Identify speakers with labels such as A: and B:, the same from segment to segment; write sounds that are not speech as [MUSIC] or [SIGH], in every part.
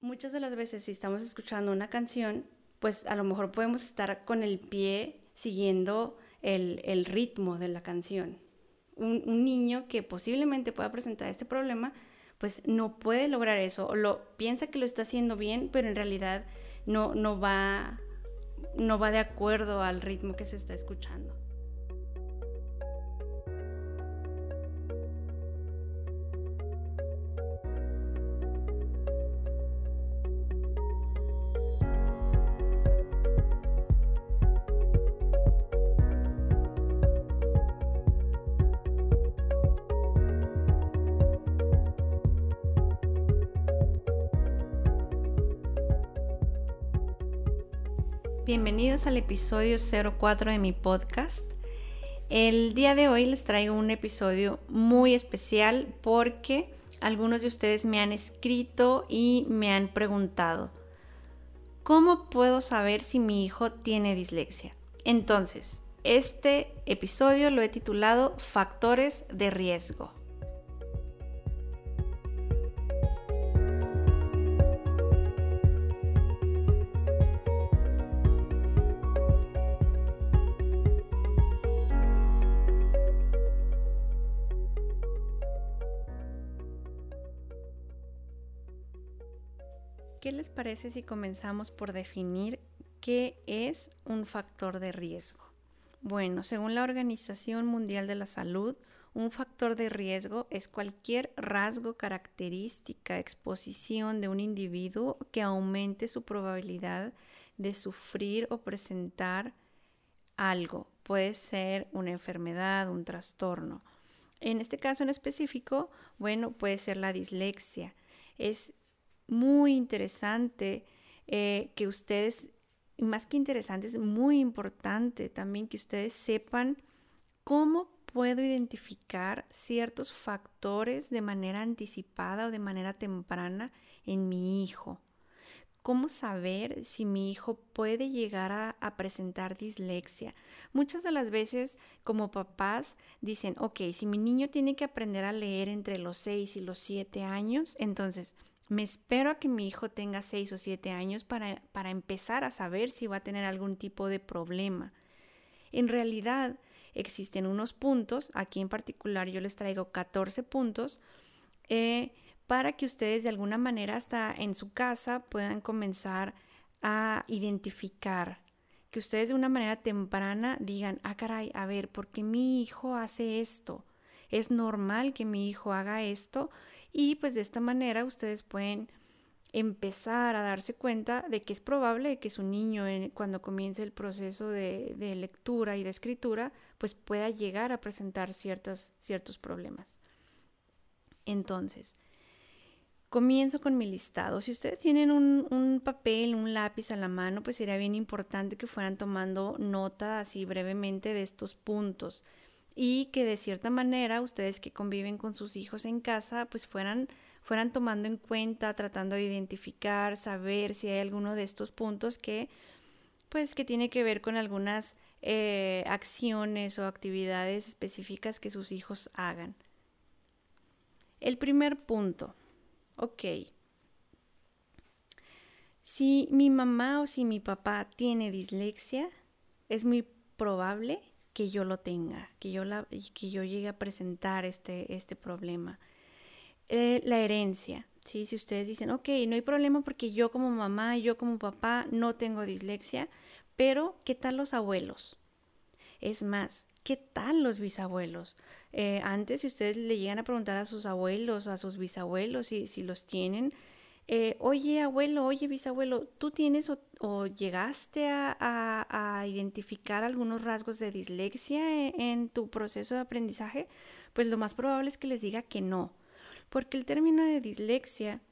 A: muchas de las veces si estamos escuchando una canción, pues a lo mejor podemos estar con el pie siguiendo el, ritmo de la canción. Un, niño que posiblemente pueda presentar este problema, pues no puede lograr eso, o lo piensa que lo está haciendo bien, pero en realidad no, no, va, no va de acuerdo al ritmo que se está escuchando. Bienvenidos al episodio 04 de mi podcast. El día de hoy les traigo un episodio muy especial porque algunos de ustedes me han escrito y me han preguntado, ¿cómo puedo saber si mi hijo tiene dislexia? Entonces, este episodio lo he titulado Factores de riesgo. ¿Qué les parece si comenzamos por definir qué es un factor de riesgo? Bueno, según la Organización Mundial de la Salud, un factor de riesgo es cualquier rasgo, característica, exposición de un individuo que aumente su probabilidad de sufrir o presentar algo. Puede ser una enfermedad, un trastorno. En este caso en específico, bueno, puede ser la dislexia. Es muy interesante eh, que ustedes, más que interesante, es muy importante también que ustedes sepan cómo puedo identificar ciertos factores de manera anticipada o de manera temprana en mi hijo. ¿Cómo saber si mi hijo puede llegar a, a, presentar dislexia? Muchas de las veces como papás dicen, ok, si mi niño tiene que aprender a leer entre los 6 y los 7 años, entonces me espero a que mi hijo tenga 6 o 7 años para, para empezar a saber si va a tener algún tipo de problema. En realidad existen unos puntos, aquí en particular yo les traigo 14 puntos, eh, para que ustedes de alguna manera hasta en su casa puedan comenzar a identificar, que ustedes de una manera temprana digan, ah caray, a ver, ¿por qué mi hijo hace esto? ¿Es normal que mi hijo haga esto? Y pues de esta manera ustedes pueden empezar a darse cuenta de que es probable que su niño cuando comience el proceso de, lectura y de escritura pues pueda llegar a presentar ciertos, ciertos problemas. Entonces, comienzo con mi listado. Si ustedes tienen un, un, papel, un lápiz a la mano, pues sería bien importante que fueran tomando nota así brevemente de estos puntos y que de cierta manera ustedes que conviven con sus hijos en casa pues fueran, fueran tomando en cuenta, tratando de identificar, saber si hay alguno de estos puntos que pues que tiene que ver con algunas eh, acciones o actividades específicas que sus hijos hagan. El primer punto, ok. Si mi mamá o si mi papá tiene dislexia, es muy probable que yo lo tenga, que yo, la, que yo llegue a presentar este, este problema. Eh, la herencia, ¿sí? Si ustedes dicen, ok, no hay problema porque yo como mamá, yo como papá no tengo dislexia, pero ¿qué tal los abuelos? Es más, ¿qué tal los bisabuelos? Eh, antes, si ustedes le llegan a preguntar a sus abuelos, a sus bisabuelos, si, si los tienen, eh, oye abuelo, oye bisabuelo, ¿tú tienes o, llegaste a, identificar algunos rasgos de dislexia e, en, tu proceso de aprendizaje? Pues lo más probable es que les diga que no, porque el término de dislexia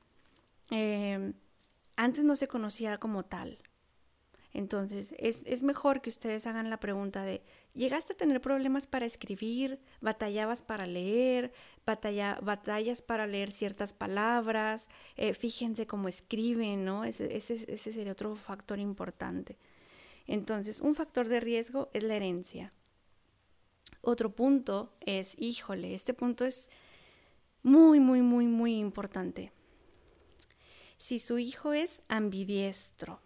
A: eh, antes no se conocía como tal. Entonces, es, mejor que ustedes hagan la pregunta de, ¿llegaste a tener problemas para escribir? ¿Batallabas para leer? ¿Batallas para leer ciertas palabras? Eh, fíjense cómo escriben, ¿no? Ese, ese sería otro factor importante. Entonces, un factor de riesgo es la herencia. Otro punto es, híjole, este punto es muy, muy, muy, muy importante. si su hijo es ambidiestro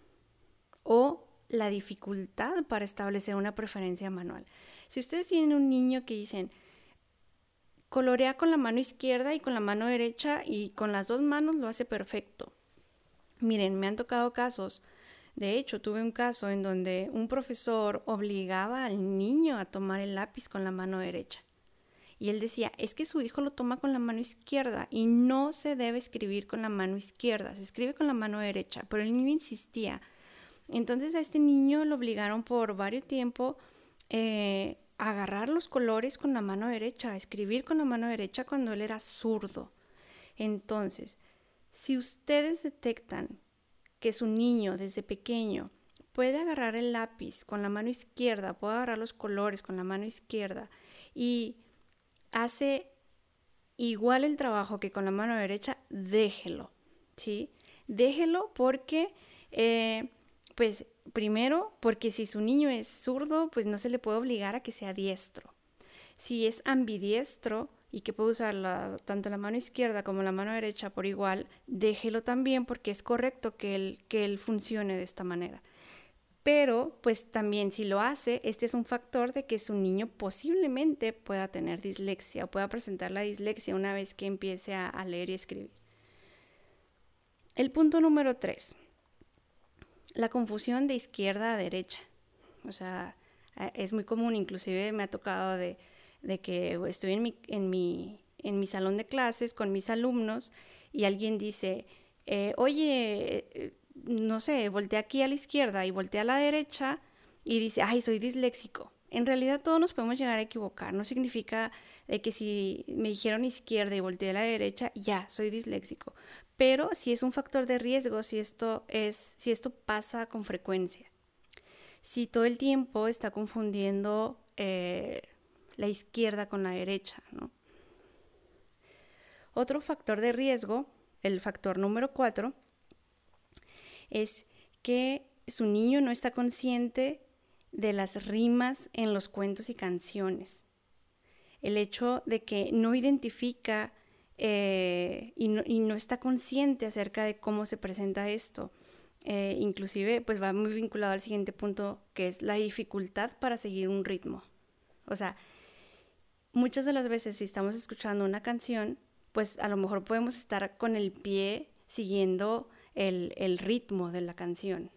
A: o la dificultad para establecer una preferencia manual. Si ustedes tienen un niño que dicen, colorea con la mano izquierda y con la mano derecha y con las dos manos lo hace perfecto. Miren, me han tocado casos, de hecho tuve un caso en donde un profesor obligaba al niño a tomar el lápiz con la mano derecha. Y él decía, es que su hijo lo toma con la mano izquierda y no se debe escribir con la mano izquierda, se escribe con la mano derecha, pero el niño insistía. Entonces a este niño lo obligaron por varios tiempo eh, a agarrar los colores con la mano derecha, a escribir con la mano derecha cuando él era zurdo. Entonces, si ustedes detectan que su niño desde pequeño puede agarrar el lápiz con la mano izquierda, puede agarrar los colores con la mano izquierda y hace igual el trabajo que con la mano derecha, déjelo, ¿sí? Déjelo porque, eh, pues, primero, porque si su niño es zurdo, pues no se le puede obligar a que sea diestro. Si es ambidiestro y que puede usar tanto la mano izquierda como la mano derecha por igual, déjelo también porque es correcto que él, que él funcione de esta manera. Pero, pues también si lo hace, este es un factor de que su niño posiblemente pueda tener dislexia o pueda presentar la dislexia una vez que empiece a, leer y escribir. El punto número tres, la confusión de izquierda a derecha. O sea, es muy común, inclusive me ha tocado de, que estoy en mi, en, mi, en mi salón de clases con mis alumnos y alguien dice, eh, oye, no sé, voltea aquí a la izquierda y voltea a la derecha y dice, ay, soy disléxico. En realidad todos nos podemos llegar a equivocar. No significa que si me dijeron izquierda y volteé a la derecha, ya, soy disléxico. Pero si es un factor de riesgo, si esto, es, si esto pasa con frecuencia. Si todo el tiempo está confundiendo eh, la izquierda con la derecha, Otro factor de riesgo, el factor número cuatro, es que su niño no está consciente de las rimas en los cuentos y canciones. El hecho de que no identifica eh, y, no, está consciente acerca de cómo se presenta esto. Eh, inclusive, pues va muy vinculado al siguiente punto, que es la dificultad para seguir un ritmo. O sea, muchas de las veces si estamos escuchando una canción, pues a lo mejor podemos estar con el pie siguiendo el, ritmo de la canción.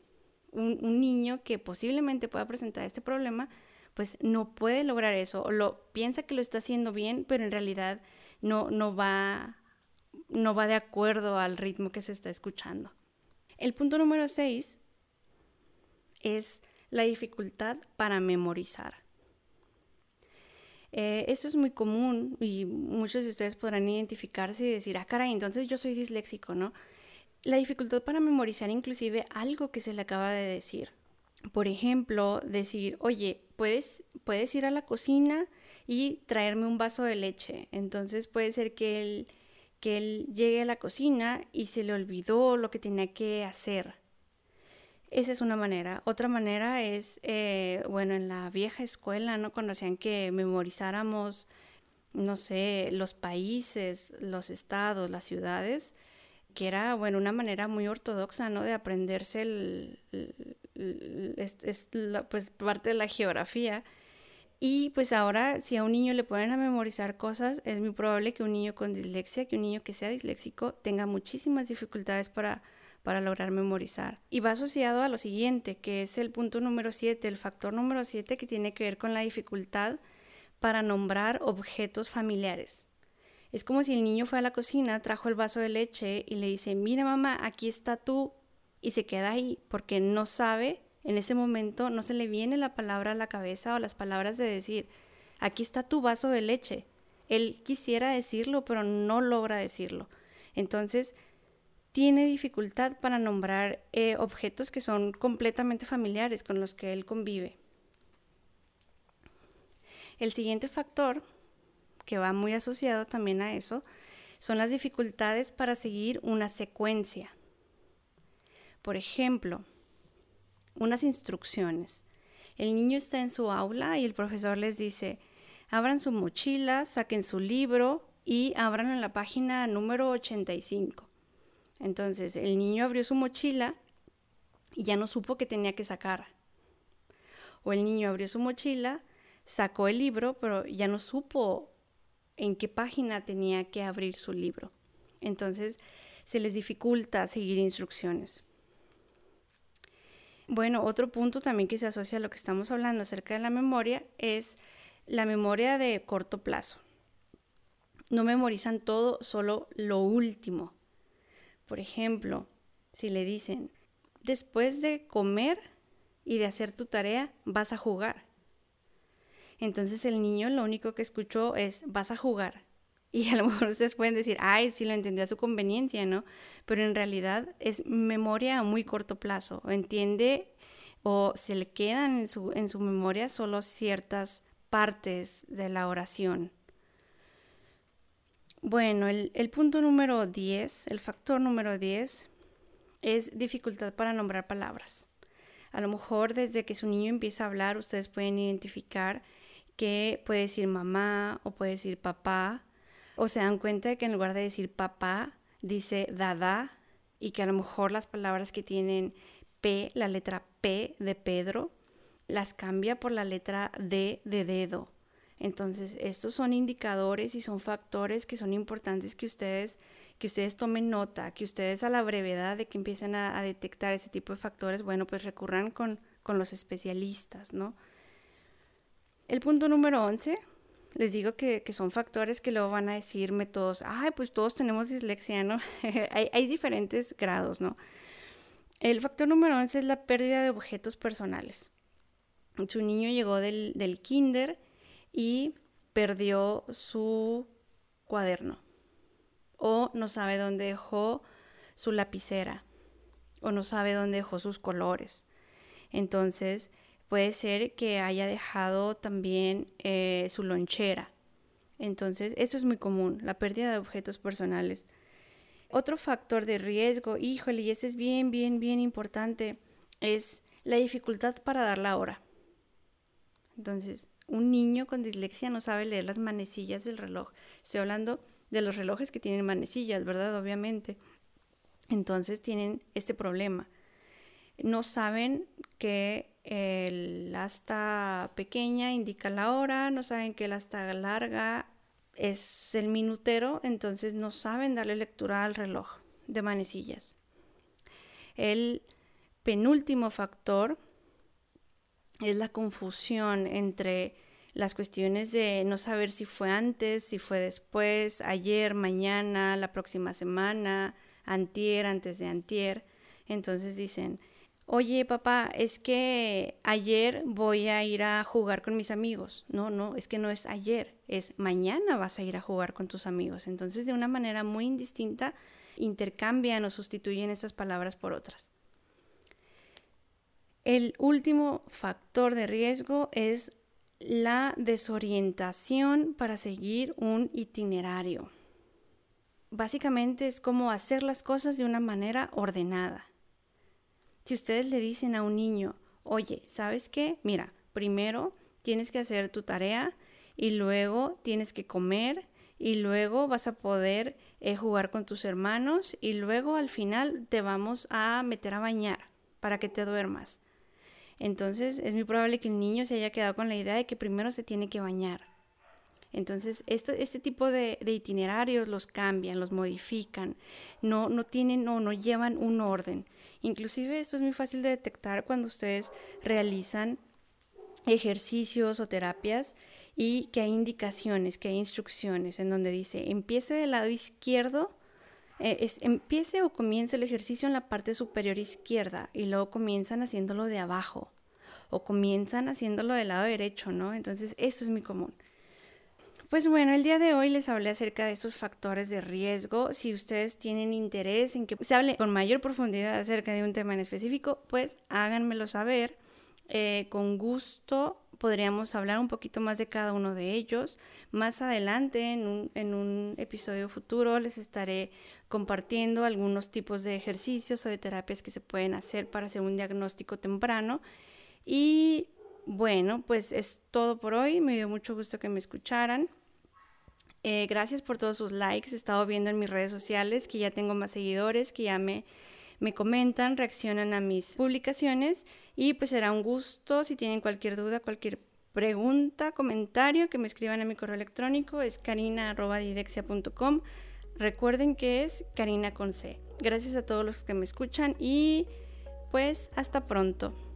A: Un, niño que posiblemente pueda presentar este problema, pues no puede lograr eso, o lo piensa que lo está haciendo bien, pero en realidad no, no, va, no va de acuerdo al ritmo que se está escuchando. El punto número 6 es la dificultad para memorizar. Eh, eso es muy común y muchos de ustedes podrán identificarse y decir, ah, caray, entonces yo soy disléxico, ¿no? La dificultad para memorizar inclusive algo que se le acaba de decir. Por ejemplo, decir, oye, ¿puedes, puedes ir a la cocina y traerme un vaso de leche. Entonces puede ser que él, que él llegue a la cocina y se le olvidó lo que tenía que hacer. Esa es una manera. Otra manera es, eh, bueno, en la vieja escuela, ¿no? Conocían que memorizáramos, no sé, los países, los estados, las ciudades que era, bueno, una manera muy ortodoxa, ¿no? De aprenderse el, es, pues parte de la geografía. Y pues ahora, si a un niño le ponen a memorizar cosas, es muy probable que un niño con dislexia, que un niño que sea disléxico, tenga muchísimas dificultades para, para lograr memorizar. Y va asociado a lo siguiente, que es el punto número 7, el factor número 7 que tiene que ver con la dificultad para nombrar objetos familiares. Es como si el niño fue a la cocina, trajo el vaso de leche y le dice, mira mamá, aquí está tú, y se queda ahí porque no sabe, en ese momento no se le viene la palabra a la cabeza o las palabras de decir, aquí está tu vaso de leche. Él quisiera decirlo, pero no logra decirlo. Entonces, tiene dificultad para nombrar eh, objetos que son completamente familiares con los que él convive. El siguiente factor que va muy asociado también a eso, son las dificultades para seguir una secuencia. Por ejemplo, unas instrucciones. El niño está en su aula y el profesor les dice, abran su mochila, saquen su libro y abran en la página número 85. Entonces el niño abrió su mochila y ya no supo que tenía que sacar. O el niño abrió su mochila, sacó el libro, pero ya no supo en qué página tenía que abrir su libro. Entonces se les dificulta seguir instrucciones. Bueno, otro punto también que se asocia a lo que estamos hablando acerca de la memoria es la memoria de corto plazo. No memorizan todo, solo lo último. Por ejemplo, si le dicen, después de comer y de hacer tu tarea, vas a jugar. Entonces el niño lo único que escuchó es, vas a jugar. [LAUGHS] Y a lo mejor ustedes pueden decir, ay, sí lo entendió a su conveniencia, ¿no? Pero en realidad es memoria a muy corto plazo. Entiende o se le quedan en su, en su memoria solo ciertas partes de la oración. Bueno, el, el punto número 10, el factor número 10, es dificultad para nombrar palabras. A lo mejor desde que su niño empieza a hablar, ustedes pueden identificar que puede decir mamá o puede decir papá o se dan cuenta de que en lugar de decir papá, dice dada y que a lo mejor las palabras que tienen P, la letra P de Pedro, las cambia por la letra D de dedo. Entonces, estos son indicadores y son factores que son importantes que ustedes, que ustedes tomen nota, que ustedes a la brevedad de que empiecen a, detectar ese tipo de factores, bueno, pues recurran con, con los especialistas, ¿no? El punto número 11 les digo que, son factores que luego van a decirme todos, ay, pues todos tenemos dislexia, ¿no? [LAUGHS] hay, diferentes grados, ¿no? El factor número 11 es la pérdida de objetos personales. Su niño llegó del, del kinder y perdió su cuaderno o no sabe dónde dejó su lapicera o no sabe dónde dejó sus colores. Entonces, Puede ser que haya dejado también eh, su lonchera. Entonces, eso es muy común, la pérdida de objetos personales. Otro factor de riesgo, híjole, y ese es bien, bien, bien importante, es la dificultad para dar la hora. Entonces, un niño con dislexia no sabe leer las manecillas del reloj. Estoy hablando de los relojes que tienen manecillas, ¿verdad? Obviamente. Entonces tienen este problema. No saben que el asta pequeña indica la hora, no saben que el asta larga es el minutero, entonces no saben darle lectura al reloj de manecillas. El penúltimo factor es la confusión entre las cuestiones de no saber si fue antes, si fue después, ayer, mañana, la próxima semana, antier, antes de antier. Entonces dicen, oye papá, es que ayer voy a ir a jugar con mis amigos. No, no, es que no es ayer, es mañana vas a ir a jugar con tus amigos. Entonces, de una manera muy indistinta, intercambian o sustituyen estas palabras por otras. El último factor de riesgo es la desorientación para seguir un itinerario. Básicamente es como hacer las cosas de una manera ordenada. Si ustedes le dicen a un niño, oye, ¿sabes qué? Mira, primero tienes que hacer tu tarea y luego tienes que comer y luego vas a poder eh, jugar con tus hermanos y luego al final te vamos a meter a bañar para que te duermas. Entonces es muy probable que el niño se haya quedado con la idea de que primero se tiene que bañar. Entonces, este, tipo de, itinerarios los cambian, los modifican, no, no tienen o no, no llevan un orden. Inclusive esto es muy fácil de detectar cuando ustedes realizan ejercicios o terapias y que hay indicaciones, que hay instrucciones en donde dice empiece del lado izquierdo, eh, empiece o comience el ejercicio en la parte superior izquierda y luego comienzan haciéndolo de abajo o comienzan haciéndolo del lado derecho, ¿no? Entonces eso es muy común. Pues bueno, el día de hoy les hablé acerca de estos factores de riesgo. Si ustedes tienen interés en que se hable con mayor profundidad acerca de un tema en específico, pues háganmelo saber. Eh, con gusto podríamos hablar un poquito más de cada uno de ellos. Más adelante, en un, en un episodio futuro, les estaré compartiendo algunos tipos de ejercicios o de terapias que se pueden hacer para hacer un diagnóstico temprano. Y bueno, pues es todo por hoy. Me dio mucho gusto que me escucharan. Eh, gracias por todos sus likes. He estado viendo en mis redes sociales que ya tengo más seguidores, que ya me, me comentan, reaccionan a mis publicaciones. Y pues será un gusto si tienen cualquier duda, cualquier pregunta, comentario, que me escriban a mi correo electrónico. Es carina.didexia.com. Recuerden que es Karina con C. Gracias a todos los que me escuchan y pues hasta pronto.